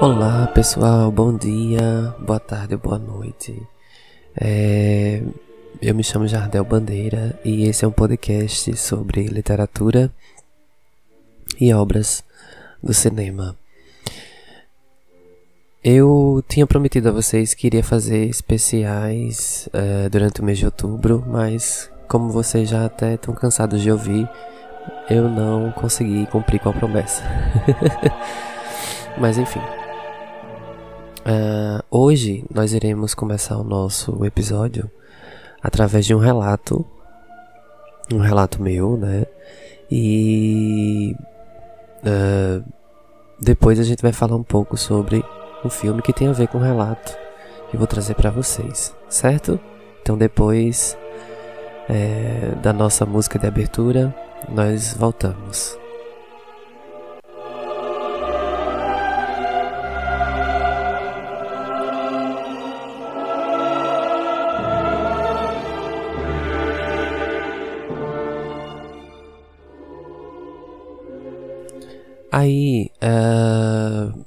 Olá pessoal, bom dia, boa tarde, boa noite. É, eu me chamo Jardel Bandeira e esse é um podcast sobre literatura e obras do cinema. Eu tinha prometido a vocês que iria fazer especiais uh, durante o mês de outubro, mas como vocês já até estão cansados de ouvir, eu não consegui cumprir com a promessa. mas enfim. Uh, hoje nós iremos começar o nosso episódio através de um relato, um relato meu, né? E uh, depois a gente vai falar um pouco sobre um filme que tem a ver com o relato que eu vou trazer para vocês, certo? Então depois é, da nossa música de abertura, nós voltamos. Aí, uh,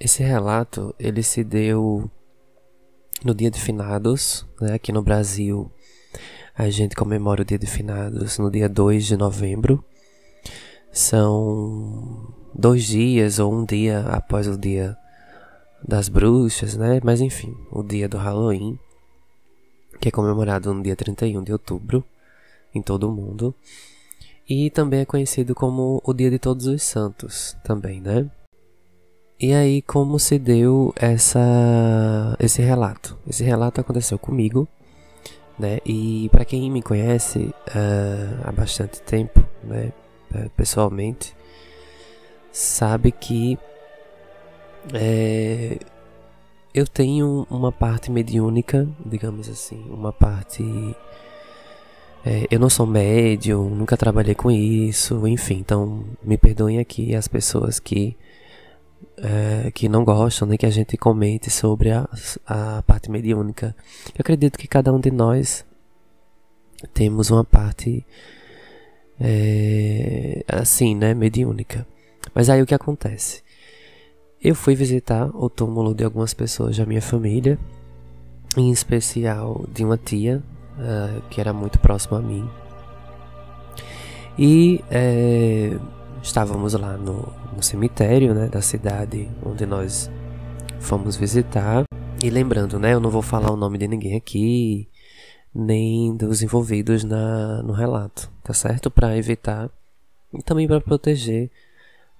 esse relato ele se deu no dia de finados, né? Aqui no Brasil, a gente comemora o dia de finados no dia 2 de novembro. São dois dias ou um dia após o dia das bruxas, né? Mas enfim, o dia do Halloween, que é comemorado no dia 31 de outubro em todo o mundo. E também é conhecido como o Dia de Todos os Santos, também, né? E aí, como se deu essa, esse relato? Esse relato aconteceu comigo, né? E para quem me conhece uh, há bastante tempo, né? Eh, pessoalmente, sabe que é, eu tenho uma parte mediúnica, digamos assim, uma parte é, eu não sou médium, nunca trabalhei com isso, enfim, então me perdoem aqui as pessoas que, é, que não gostam, nem né, que a gente comente sobre a, a parte mediúnica. Eu acredito que cada um de nós temos uma parte é, assim, né, mediúnica. Mas aí o que acontece? Eu fui visitar o túmulo de algumas pessoas da minha família, em especial de uma tia uh, que era muito próximo a mim. E é, estávamos lá no, no cemitério né, da cidade onde nós fomos visitar. E lembrando, né, eu não vou falar o nome de ninguém aqui, nem dos envolvidos na, no relato, tá certo? Para evitar e também para proteger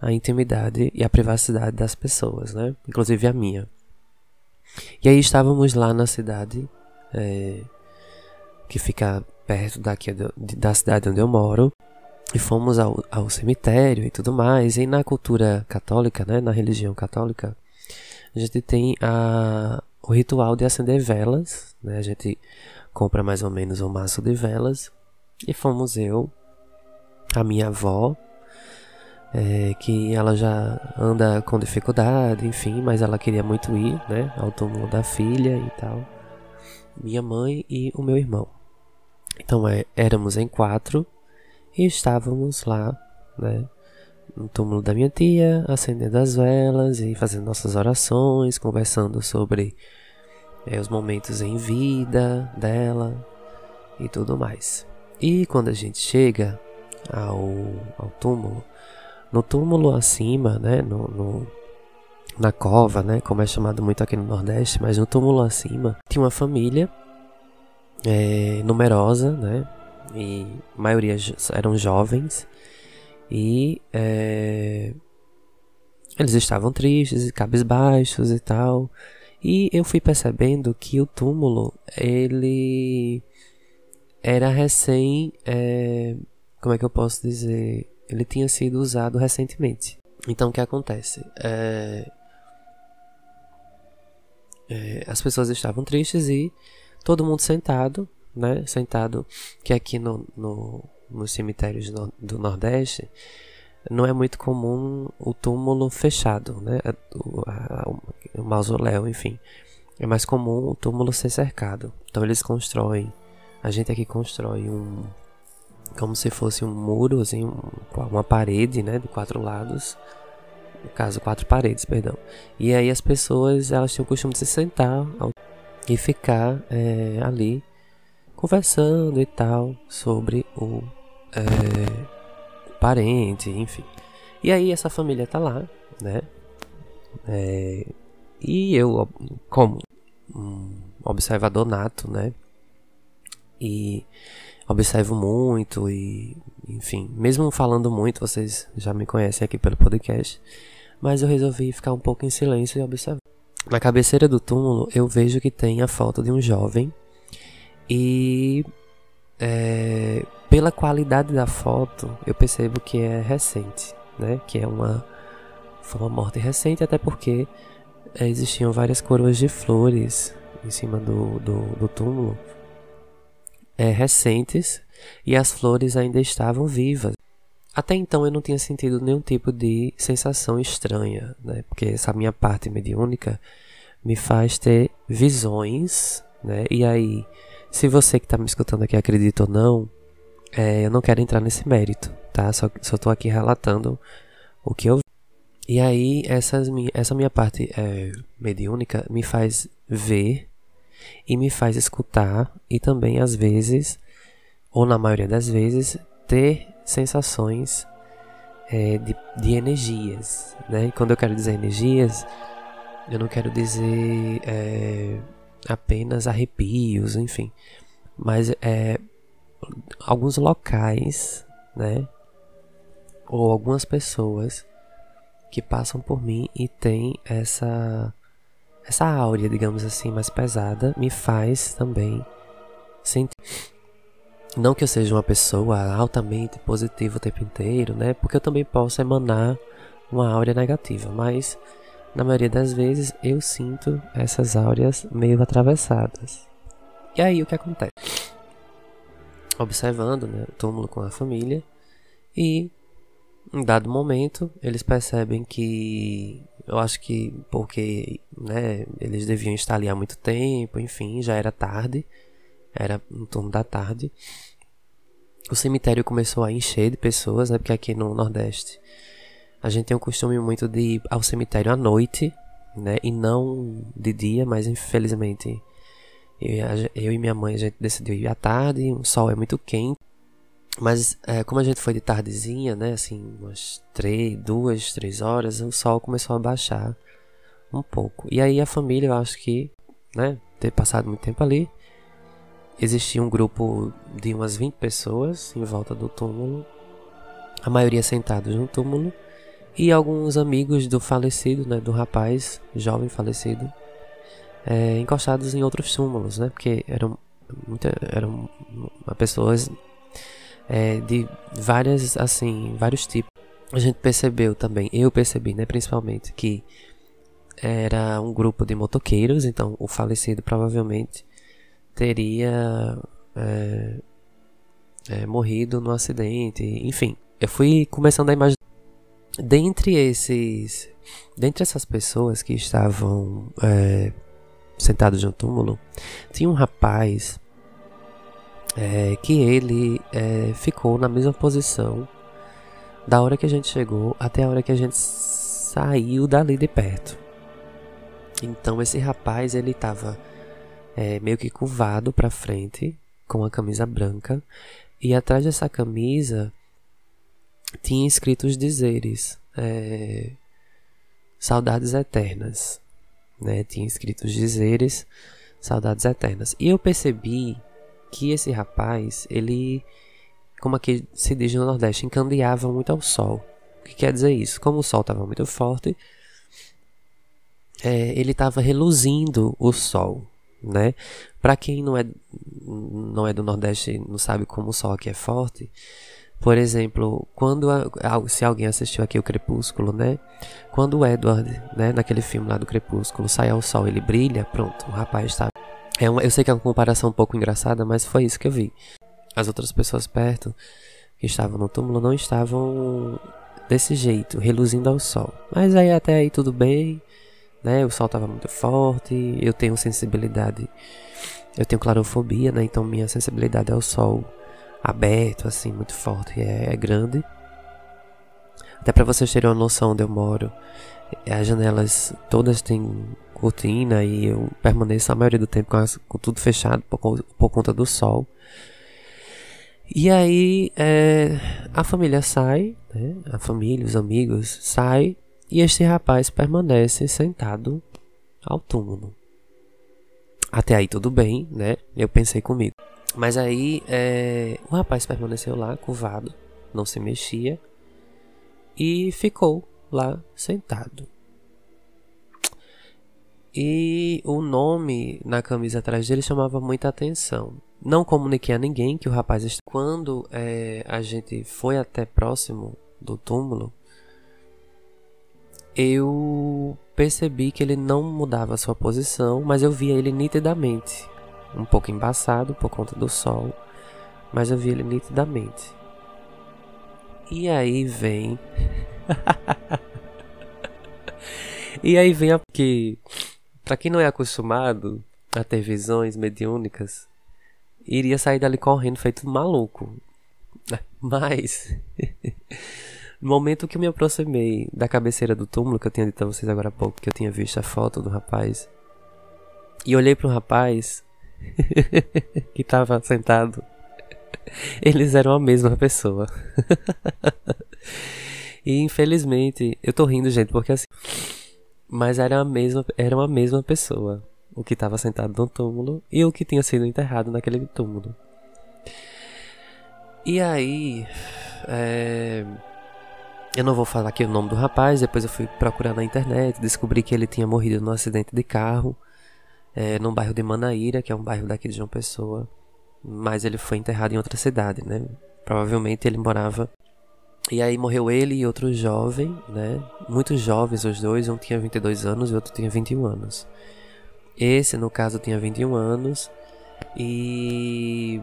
a intimidade e a privacidade das pessoas, né? Inclusive a minha. E aí estávamos lá na cidade, é, que fica perto daqui da cidade onde eu moro. E fomos ao, ao cemitério e tudo mais. E na cultura católica, né, na religião católica, a gente tem a, o ritual de acender velas. Né? A gente compra mais ou menos um maço de velas. E fomos eu, a minha avó, é, que ela já anda com dificuldade, enfim, mas ela queria muito ir, né, ao túmulo da filha e tal. Minha mãe e o meu irmão. Então é, éramos em quatro e estávamos lá, né? No túmulo da minha tia, acendendo as velas e fazendo nossas orações, conversando sobre é, os momentos em vida dela e tudo mais. E quando a gente chega ao, ao túmulo, no túmulo acima, né, no, no, na cova, né, como é chamado muito aqui no Nordeste, mas no túmulo acima, tinha uma família é, numerosa, né? E a maioria eram jovens. E é, eles estavam tristes e cabisbaixos e tal. E eu fui percebendo que o túmulo, ele era recém. É, como é que eu posso dizer? Ele tinha sido usado recentemente. Então o que acontece? É, é, as pessoas estavam tristes e todo mundo sentado, né? Sentado, que aqui no, no, nos cemitérios do, Nordeste não é muito comum o túmulo fechado, né? O, a, o mausoléu, enfim. É mais comum o túmulo ser cercado. Então eles constroem, a gente aqui constrói um, como se fosse um muro, assim, uma parede, né, de quatro lados, no caso, quatro paredes, perdão. E aí as pessoas, elas tinham o costume de se sentar e ficar é, ali conversando e tal sobre o, é, parente, enfim. E aí essa família tá lá, né? É, e eu, como um observador nato, né? E observo muito e, enfim, mesmo falando muito, vocês já me conhecem aqui pelo podcast, mas eu resolvi ficar um pouco em silêncio e observar. Na cabeceira do túmulo eu vejo que tem a foto de um jovem e é, pela qualidade da foto eu percebo que é recente, né? Que é uma foi uma morte recente, até porque existiam várias coroas de flores em cima do, do, do túmulo é, recentes e as flores ainda estavam vivas. Até então eu não tinha sentido nenhum tipo de sensação estranha, né? porque essa minha parte mediúnica me faz ter visões, né? E aí, se você que está me escutando aqui acredita ou não, é, eu não quero entrar nesse mérito, tá? Só, só tô aqui relatando o que eu vi. E aí, essas, essa minha parte é, mediúnica me faz ver e me faz escutar e também às vezes, ou na maioria das vezes, ter sensações é, de, de energias. Né? E quando eu quero dizer energias, eu não quero dizer é, apenas arrepios, enfim, mas é, alguns locais, né? Ou algumas pessoas que passam por mim e tem essa essa áurea, digamos assim, mais pesada, me faz também sentir. Não que eu seja uma pessoa altamente positiva o tempo inteiro, né? Porque eu também posso emanar uma áurea negativa, mas na maioria das vezes eu sinto essas áureas meio atravessadas. E aí o que acontece? Observando né, o túmulo com a família e em dado momento eles percebem que eu acho que porque né, eles deviam estar ali há muito tempo, enfim, já era tarde, era em torno da tarde. O cemitério começou a encher de pessoas, né, porque aqui no Nordeste a gente tem o costume muito de ir ao cemitério à noite, né, e não de dia, mas infelizmente eu, eu e minha mãe a gente decidiu ir à tarde, o sol é muito quente. Mas é, como a gente foi de tardezinha, né, assim, umas três, duas, três horas, o sol começou a baixar um pouco. E aí a família, eu acho que, né, ter passado muito tempo ali, existia um grupo de umas 20 pessoas em volta do túmulo, a maioria sentados no túmulo, e alguns amigos do falecido, né, do rapaz, jovem falecido, é, encostados em outros túmulos, né, porque eram, muita, eram pessoas é, de várias, assim, vários tipos. A gente percebeu também, eu percebi, né, principalmente, que era um grupo de motoqueiros, então o falecido provavelmente teria é, é, morrido no acidente, enfim. Eu fui começando a imaginar. Dentre esses. Dentre essas pessoas que estavam é, sentados no túmulo, tinha um rapaz é, que ele é, ficou na mesma posição da hora que a gente chegou até a hora que a gente saiu dali de perto. Então esse rapaz ele estava é, meio que curvado para frente com a camisa branca e atrás dessa camisa tinha escritos dizeres é, saudades eternas, né? Tinha escritos dizeres saudades eternas e eu percebi que esse rapaz, ele, como aqui se diz no Nordeste, encandeava muito ao sol. O que quer dizer isso? Como o sol estava muito forte, é, ele estava reluzindo o sol, né? Para quem não é, não é do Nordeste não sabe como o sol aqui é forte, por exemplo, quando a, se alguém assistiu aqui o Crepúsculo, né? Quando o Edward, né, naquele filme lá do Crepúsculo, sai ao sol, ele brilha, pronto, o rapaz está é eu sei que é uma comparação um pouco engraçada, mas foi isso que eu vi. As outras pessoas perto que estavam no túmulo não estavam desse jeito, reluzindo ao sol. Mas aí até aí tudo bem, né? O sol estava muito forte, eu tenho sensibilidade, eu tenho clarofobia, né? Então minha sensibilidade ao sol aberto, assim, muito forte, é, é grande. Até para vocês terem uma noção onde eu moro, as janelas todas têm cortina e eu permaneço a maioria do tempo com, com tudo fechado por, por, conta do sol. E aí é, a família sai, né? a família, os amigos saem e este rapaz permanece sentado ao túmulo. Até aí tudo bem, né? Eu pensei comigo. Mas aí é, o rapaz permaneceu lá, curvado, não se mexia e ficou lá sentado. E o nome na camisa atrás dele chamava muita atenção. Não comuniquei a ninguém que o rapaz. Quando é, a gente foi até próximo do túmulo, eu percebi que ele não mudava sua posição, mas eu via ele nitidamente. Um pouco embaçado por conta do sol, mas eu via ele nitidamente. E aí vem. e aí vem a. que para quem não é acostumado a ter visões mediúnicas, iria sair dali correndo feito maluco. Mas, no momento que eu me aproximei da cabeceira do túmulo, que eu tinha dito a vocês agora há pouco, que eu tinha visto a foto do rapaz, e olhei para o rapaz que estava sentado, eles eram a mesma pessoa. e infelizmente, eu tô rindo, gente, porque assim mas era a mesma, era uma mesma pessoa, o que estava sentado no túmulo e o que tinha sido enterrado naquele túmulo. E aí, é... eu não vou falar aqui o nome do rapaz. Depois eu fui procurar na internet, descobri que ele tinha morrido num acidente de carro, é, num bairro de Manaíra, que é um bairro daqui de João Pessoa. Mas ele foi enterrado em outra cidade, né? Provavelmente ele morava e aí morreu ele e outro jovem, né? Muito jovens os dois, um tinha 22 anos e outro tinha 21 anos. Esse, no caso, tinha 21 anos e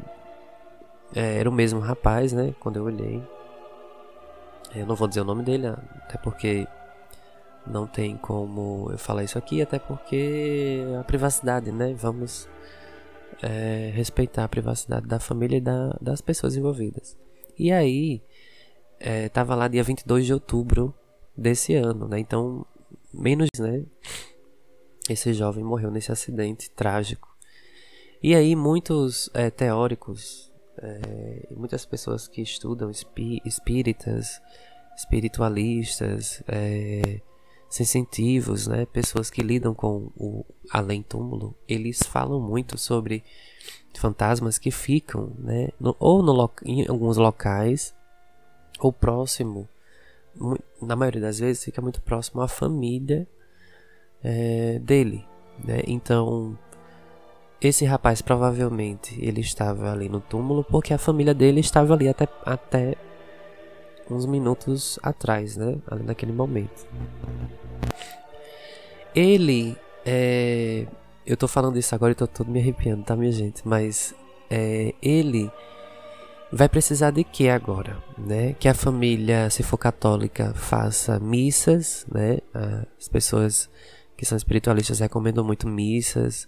é, era o mesmo rapaz, né? Quando eu olhei. Eu não vou dizer o nome dele, até porque não tem como eu falar isso aqui, até porque a privacidade, né? Vamos é, respeitar a privacidade da família e da, das pessoas envolvidas. E aí, é, tava lá dia 22 de outubro desse ano, né? Então, menos, né? Esse jovem morreu nesse acidente trágico. E aí, muitos é, teóricos, é, muitas pessoas que estudam espí espíritas, espiritualistas, é, sensitivos, né? Pessoas que lidam com o além-túmulo, eles falam muito sobre fantasmas que ficam, né? No, ou no, em alguns locais ou próximo, na maioria das vezes, fica muito próximo à família é, dele. Né? Então, esse rapaz provavelmente ele estava ali no túmulo porque a família dele estava ali até, até uns minutos atrás, né? Naquele momento. Ele, é, eu tô falando isso agora e tô todo me arrepiando, tá, minha gente? Mas é, ele vai precisar de que agora, né? Que a família, se for católica, faça missas, né? As pessoas que são espiritualistas recomendam muito missas.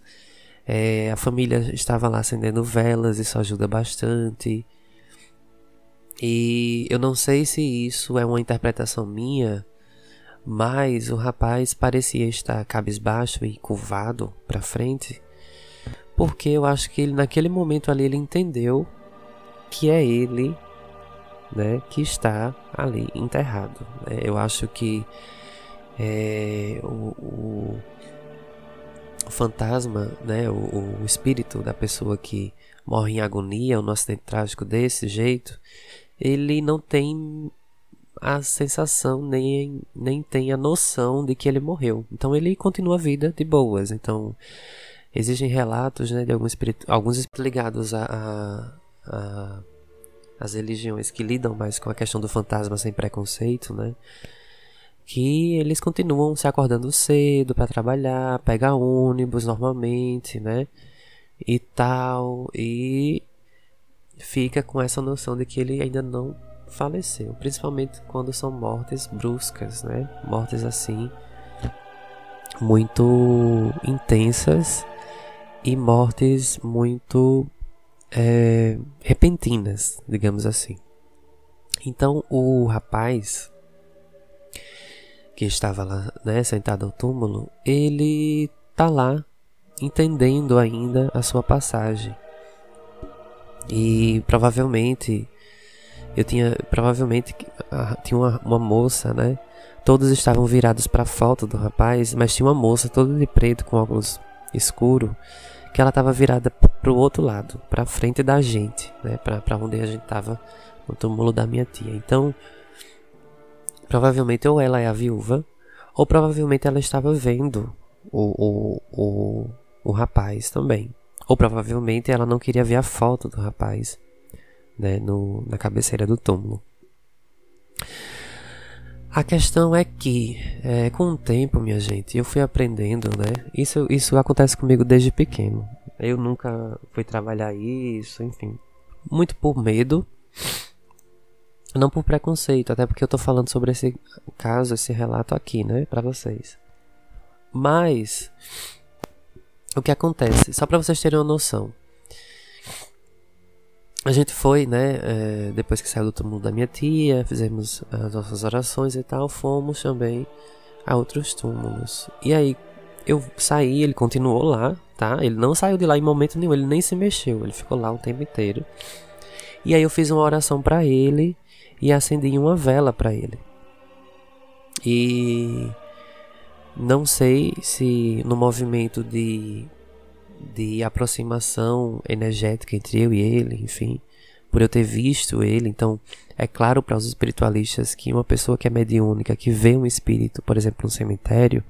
É, a família estava lá acendendo velas, isso ajuda bastante. E eu não sei se isso é uma interpretação minha, mas o rapaz parecia estar cabisbaixo e curvado para frente, porque eu acho que ele naquele momento ali ele entendeu que é ele né, que está ali enterrado. Né? Eu acho que é, o, o, fantasma, né, o, o, espírito da pessoa que morre em agonia no acidente trágico desse jeito, ele não tem a sensação nem, nem tem a noção de que ele morreu. Então ele continua a vida de boas. Então existem relatos né, de alguns, espíritos, alguns ligados a, a a, religiões que lidam mais com a questão do fantasma sem preconceito, né? Que eles continuam se acordando cedo para trabalhar, pegar ônibus normalmente, né? E tal, e fica com essa noção de que ele ainda não faleceu, principalmente quando são mortes bruscas, né? Mortes assim muito intensas e mortes muito é, repentinas, digamos assim. Então o rapaz, que estava lá, né, sentado ao túmulo, ele tá lá entendendo ainda a sua passagem. E provavelmente eu tinha provavelmente tinha uma, uma moça, né? Todos estavam virados para a foto do rapaz, mas tinha uma moça toda de preto com óculos escuro que ela estava virada para o outro lado, para frente da gente, né? Para onde a gente estava no túmulo da minha tia. Então, provavelmente ou ela é a viúva, ou provavelmente ela estava vendo o, o, o, o rapaz também. Ou provavelmente ela não queria ver a foto do rapaz né, no, na cabeceira do túmulo. A questão é que, é, com o tempo, minha gente, eu fui aprendendo, né? Isso, isso acontece comigo desde pequeno. Eu nunca fui trabalhar isso, enfim. Muito por medo, não por preconceito, até porque eu tô falando sobre esse caso, esse relato aqui, né, para vocês. Mas o que acontece? Só para vocês terem uma noção. A gente foi, né? É, depois que saiu do túmulo da minha tia, fizemos as nossas orações e tal, fomos também a outros túmulos. E aí eu saí, ele continuou lá, tá? Ele não saiu de lá em momento nenhum, ele nem se mexeu, ele ficou lá o tempo inteiro. E aí eu fiz uma oração para ele e acendi uma vela para ele. E não sei se no movimento de, de aproximação energética entre eu e ele, enfim, por eu ter visto ele, então é claro para os espiritualistas que uma pessoa que é mediúnica, que vê um espírito, por exemplo, no cemitério,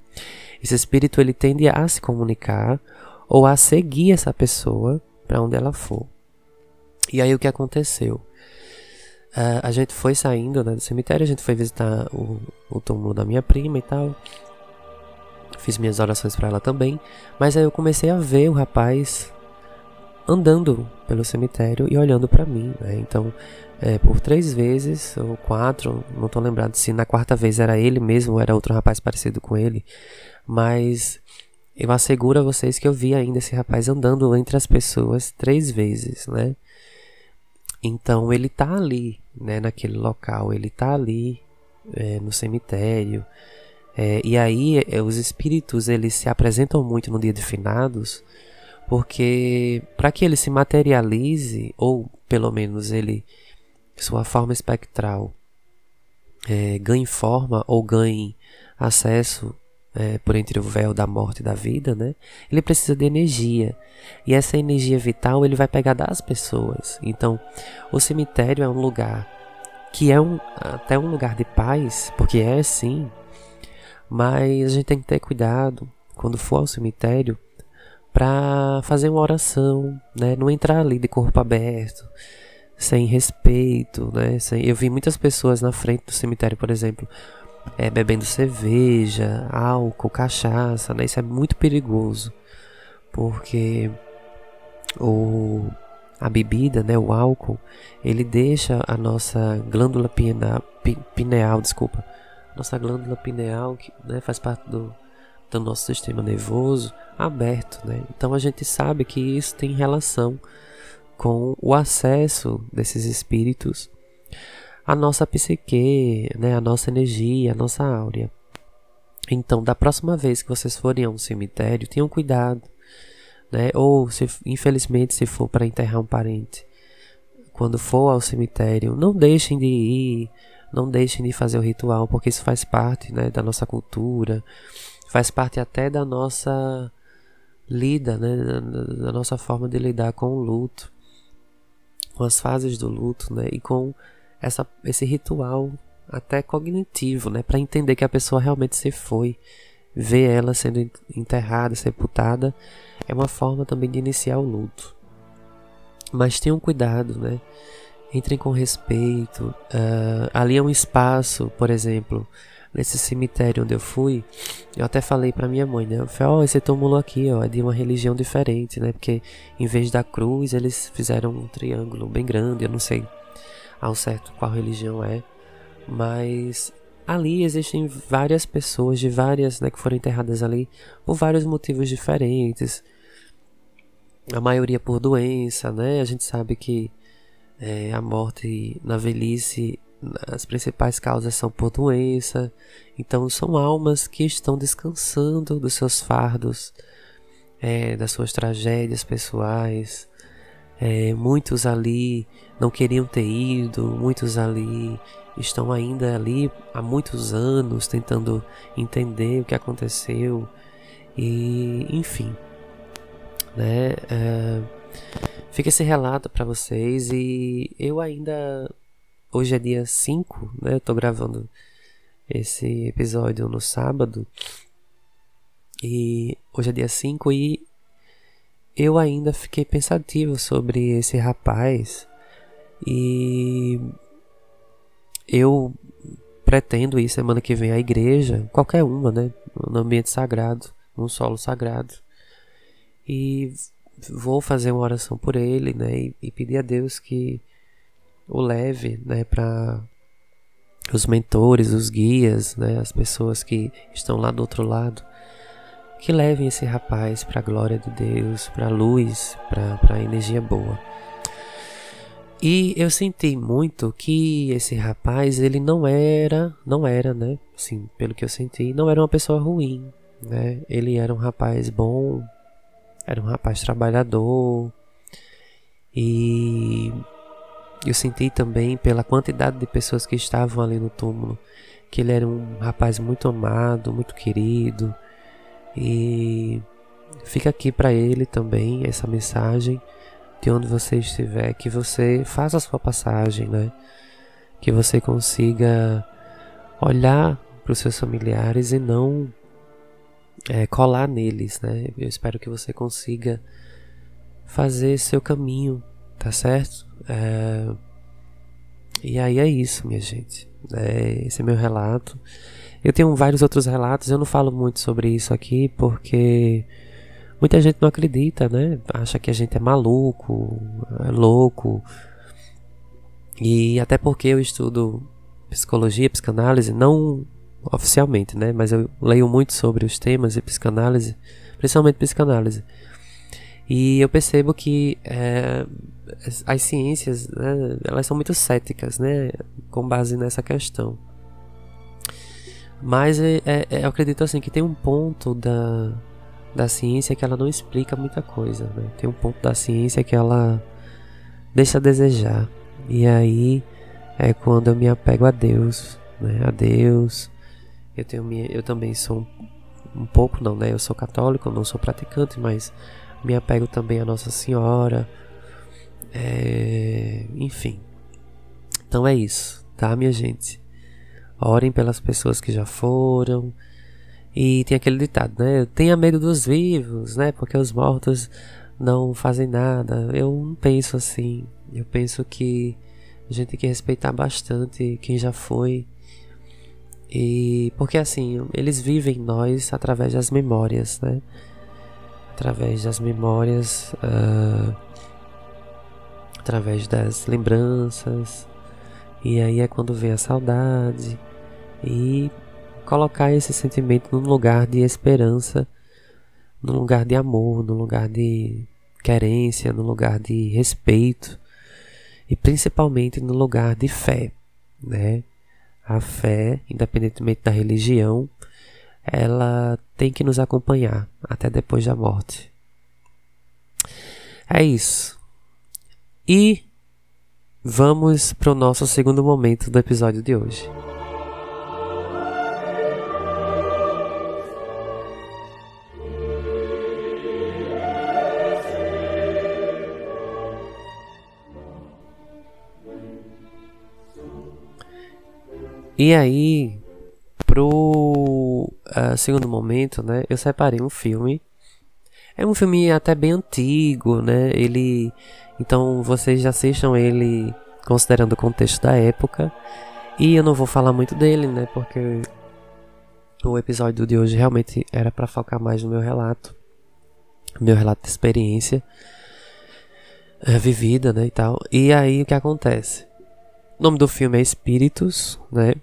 esse espírito ele tende a se comunicar ou a seguir essa pessoa para onde ela for. E aí o que aconteceu? Uh, a gente foi saindo né, do cemitério, a gente foi visitar o, o túmulo da minha prima e tal. Fiz minhas orações para ela também. Mas aí eu comecei a ver o rapaz andando pelo cemitério e olhando para mim. Né? Então, é, por três vezes ou quatro, não tô lembrado se na quarta vez era ele mesmo ou era outro rapaz parecido com ele. Mas eu asseguro a vocês que eu vi ainda esse rapaz andando entre as pessoas três vezes, né? Então ele tá ali, né, naquele local, ele tá ali é, no cemitério. É, e aí é, os espíritos eles se apresentam muito no dia de finados, porque para que ele se materialize ou pelo menos ele sua forma espectral é, ganhe forma ou ganhe acesso é, por entre o véu da morte e da vida, né? Ele precisa de energia. E essa energia vital ele vai pegar das pessoas. Então, o cemitério é um lugar que é um, até um lugar de paz, porque é sim. Mas a gente tem que ter cuidado quando for ao cemitério para fazer uma oração, né? Não entrar ali de corpo aberto, sem respeito, né? Sem... Eu vi muitas pessoas na frente do cemitério, por exemplo, é, bebendo cerveja, álcool, cachaça, né? Isso é muito perigoso, porque o, a bebida, né, o álcool, ele deixa a nossa glândula pineal, pineal desculpa, nossa glândula pineal, que né, faz parte do, do nosso sistema nervoso, aberto, né? Então a gente sabe que isso tem relação com o acesso desses espíritos a nossa psique, né, a nossa energia, a nossa áurea. Então, da próxima vez que vocês forem a um cemitério, tenham cuidado, né? Ou se infelizmente se for para enterrar um parente, quando for ao cemitério, não deixem de ir, não deixem de fazer o ritual, porque isso faz parte, né, da nossa cultura, faz parte até da nossa lida, né, da nossa forma de lidar com o luto, com as fases do luto, né, e com essa, esse ritual até cognitivo, né, para entender que a pessoa realmente se foi, ver ela sendo enterrada, sepultada, é uma forma também de iniciar o luto. Mas tenham cuidado, né? Entrem com respeito. Uh, ali é um espaço, por exemplo, nesse cemitério onde eu fui, eu até falei para minha mãe, né? Eu falei, ó, oh, esse túmulo aqui, ó, é de uma religião diferente, né? Porque em vez da cruz, eles fizeram um triângulo bem grande, eu não sei ao certo qual religião é, mas ali existem várias pessoas de várias, né, que foram enterradas ali por vários motivos diferentes. A maioria por doença, né? A gente sabe que é, a morte na velhice as principais causas são por doença. Então, são almas que estão descansando dos seus fardos, é, das suas tragédias pessoais. É, muitos ali não queriam ter ido, muitos ali estão ainda ali há muitos anos tentando entender o que aconteceu e enfim, né? É, fica esse relato para vocês e eu ainda hoje é dia 5, né? Eu tô gravando esse episódio no sábado e hoje é dia 5 e eu ainda fiquei pensativo sobre esse rapaz e eu pretendo ir semana que vem à igreja, qualquer uma, né? No ambiente sagrado, num solo sagrado. E vou fazer uma oração por ele, né? E, e pedir a Deus que o leve, né? Para os mentores, os guias, né? As pessoas que estão lá do outro lado. Que levem esse rapaz para a glória de Deus, para a luz, para a energia boa. E eu senti muito que esse rapaz, ele não era, não era, né? Assim, pelo que eu senti, não era uma pessoa ruim, né? Ele era um rapaz bom, era um rapaz trabalhador. E eu senti também pela quantidade de pessoas que estavam ali no túmulo que ele era um rapaz muito amado, muito querido. E fica aqui para ele também essa mensagem de onde você estiver, que você faça a sua passagem, né? Que você consiga olhar para os seus familiares e não é, colar neles, né? Eu espero que você consiga fazer seu caminho, tá certo? É... E aí é isso, minha gente. É, esse é meu relato. Eu tenho vários outros relatos, eu não falo muito sobre isso aqui porque Muita gente não acredita, né? Acha que a gente é maluco, é louco. E até porque eu estudo psicologia, psicanálise, não oficialmente, né? Mas eu leio muito sobre os temas de psicanálise, principalmente psicanálise. E eu percebo que é, as ciências, né, elas são muito céticas, né? Com base nessa questão. Mas é, é, eu acredito assim que tem um ponto da, da ciência que ela não explica muita coisa, né? Tem um ponto da ciência que ela deixa a desejar. E aí é quando eu me apego a Deus, né? A Deus. Eu tenho minha, eu também sou um, pouco não, né? Eu sou católico, não sou praticante, mas me apego também a Nossa Senhora. É, enfim. Então é isso, tá, minha gente? Orem pelas pessoas que já foram. E tem aquele ditado, né? Tenha medo dos vivos, né? Porque os mortos não fazem nada. Eu não penso assim. Eu penso que a gente tem que respeitar bastante quem já foi. E porque assim, eles vivem em nós através das memórias, né? Através das memórias, uh, através das lembranças. E aí é quando vem a saudade. E colocar esse sentimento num lugar de esperança, num lugar de amor, num lugar de querência, num lugar de respeito e principalmente no lugar de fé, né? A fé, independentemente da religião, ela tem que nos acompanhar até depois da morte. É isso. E vamos para o nosso segundo momento do episódio de hoje. E aí, pro uh, segundo momento, né, eu separei um filme. É um filme até bem antigo, né? Ele, então vocês já assistam ele considerando o contexto da época. E eu não vou falar muito dele, né? Porque o episódio de hoje realmente era para focar mais no meu relato, meu relato de experiência é, vivida, né, e tal. E aí o que acontece? O nome do filme é Espíritos, né?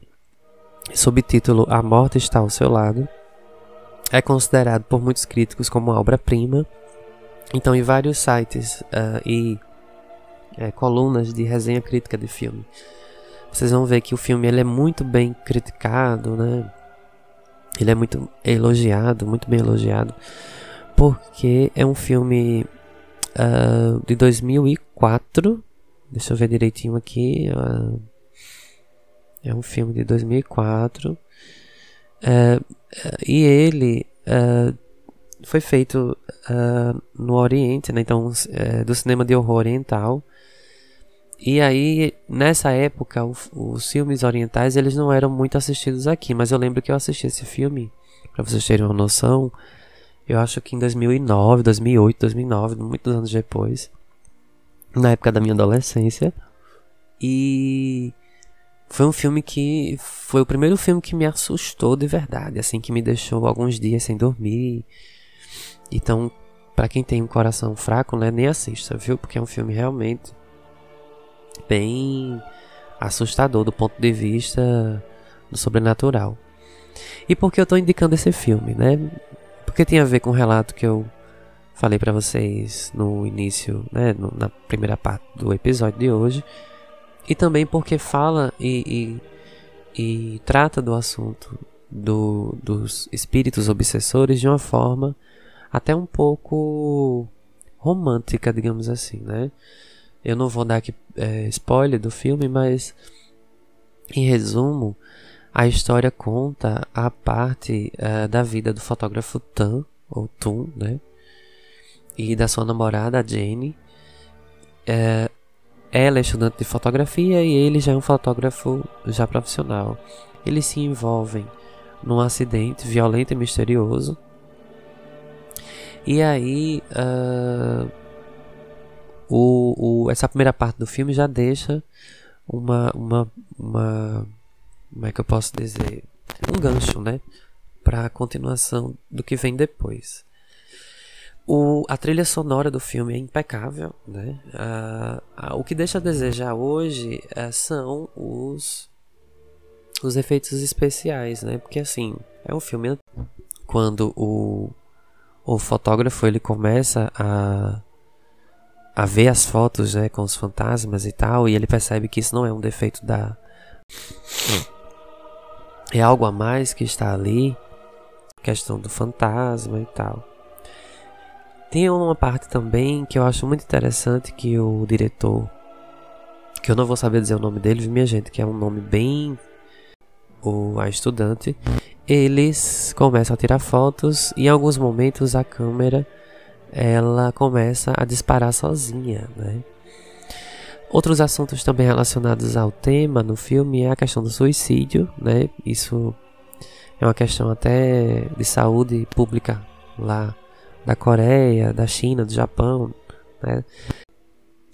Subtítulo A Morte está ao seu lado. É considerado por muitos críticos como obra-prima. Então, em vários sites uh, e é, colunas de resenha crítica de filme vocês vão ver que o filme ele é muito bem criticado, né? Ele é muito elogiado, muito bem elogiado, porque é um filme uh, de 2004. Deixa eu ver direitinho aqui. Uh, é um filme de 2004. Uh, e ele uh, foi feito uh, no Oriente, né? então do cinema de horror oriental. E aí, nessa época, o, os filmes orientais eles não eram muito assistidos aqui, mas eu lembro que eu assisti esse filme, para vocês terem uma noção, eu acho que em 2009, 2008, 2009, muitos anos depois, na época da minha adolescência. E foi um filme que foi o primeiro filme que me assustou de verdade, assim que me deixou alguns dias sem dormir. Então, para quem tem um coração fraco, né, nem assista, viu? Porque é um filme realmente bem assustador do ponto de vista do sobrenatural. E por que eu estou indicando esse filme, né? Porque tem a ver com o relato que eu falei para vocês no início, né, na primeira parte do episódio de hoje, e também porque fala e, e, e trata do assunto do, dos espíritos obsessores de uma forma até um pouco romântica, digamos assim, né? Eu não vou dar aqui é, spoiler do filme, mas em resumo, a história conta a parte uh, da vida do fotógrafo Tan, ou Tum, né? E da sua namorada, Jane. Uh, ela é estudante de fotografia e ele já é um fotógrafo já profissional. Eles se envolvem num acidente violento e misterioso. E aí, uh, o, o, essa primeira parte do filme já deixa uma, uma, uma. Como é que eu posso dizer? Um gancho, né? Para a continuação do que vem depois. O, a trilha sonora do filme é impecável, né? o que deixa a desejar hoje é, são os, os efeitos especiais, né? Porque assim, é um filme quando o, o fotógrafo ele começa a, a ver as fotos, né, com os fantasmas e tal, e ele percebe que isso não é um defeito da é algo a mais que está ali, questão do fantasma e tal. Tem uma parte também que eu acho muito interessante que o diretor, que eu não vou saber dizer o nome dele, minha gente, que é um nome bem o a estudante, eles começam a tirar fotos e em alguns momentos a câmera ela começa a disparar sozinha, né? Outros assuntos também relacionados ao tema no filme é a questão do suicídio, né? Isso é uma questão até de saúde pública lá da Coreia, da China, do Japão, né?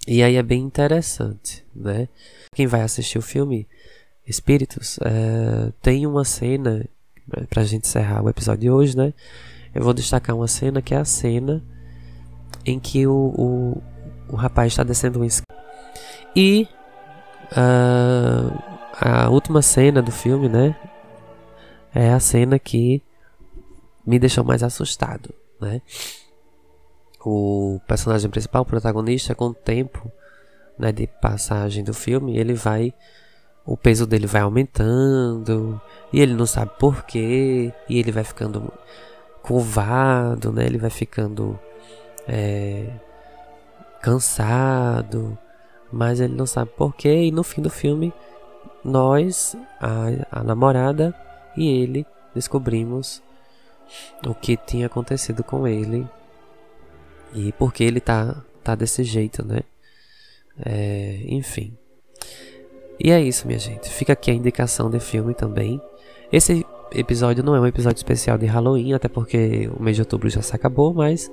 E aí é bem interessante, né? Quem vai assistir o filme Espíritos é, tem uma cena né, pra gente encerrar o episódio de hoje, né? Eu vou destacar uma cena que é a cena em que o, o, o rapaz está descendo um e uh, a última cena do filme, né? É a cena que me deixou mais assustado né? O personagem principal, o protagonista, com o tempo né, de passagem do filme, ele vai. O peso dele vai aumentando e ele não sabe porquê, e ele vai ficando curvado, né? Ele vai ficando é, cansado, mas ele não sabe porquê. E no fim do filme, nós, a, a namorada e ele, descobrimos o que tinha acontecido com ele e por que ele tá, tá desse jeito, né? É, enfim. E é isso, minha gente. Fica aqui a indicação de filme também. Esse episódio não é um episódio especial de Halloween, até porque o mês de outubro já se acabou, mas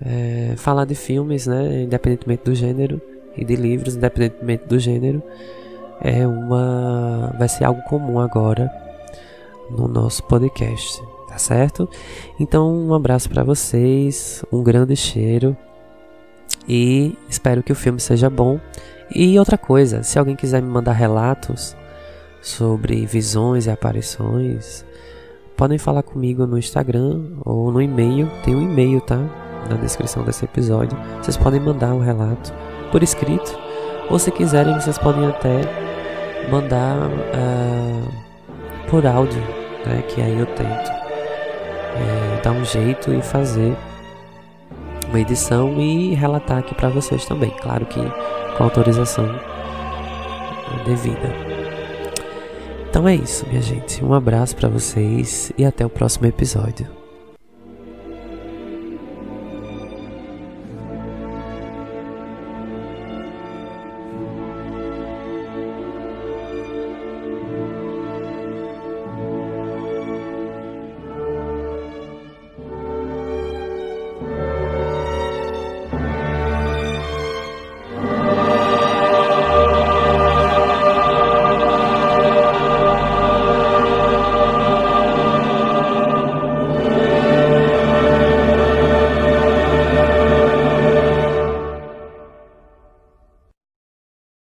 é, falar de filmes, né, independentemente do gênero, e de livros, independentemente do gênero, é uma vai ser algo comum agora no nosso podcast certo? Então, um abraço para vocês, um grande cheiro e espero que o filme seja bom. E outra coisa, se alguém quiser me mandar relatos sobre visões e aparições, podem falar comigo no Instagram ou no e-mail. Tem um e-mail, tá? Na descrição desse episódio. Vocês podem mandar um relato por escrito. Ou se quiserem, vocês podem até mandar uh, por áudio, né? Que aí eu tento é, dar um jeito e fazer uma edição e relatar aqui para vocês também. Claro que com autorização devida. Então é isso, minha gente. Um abraço para vocês e até o próximo episódio.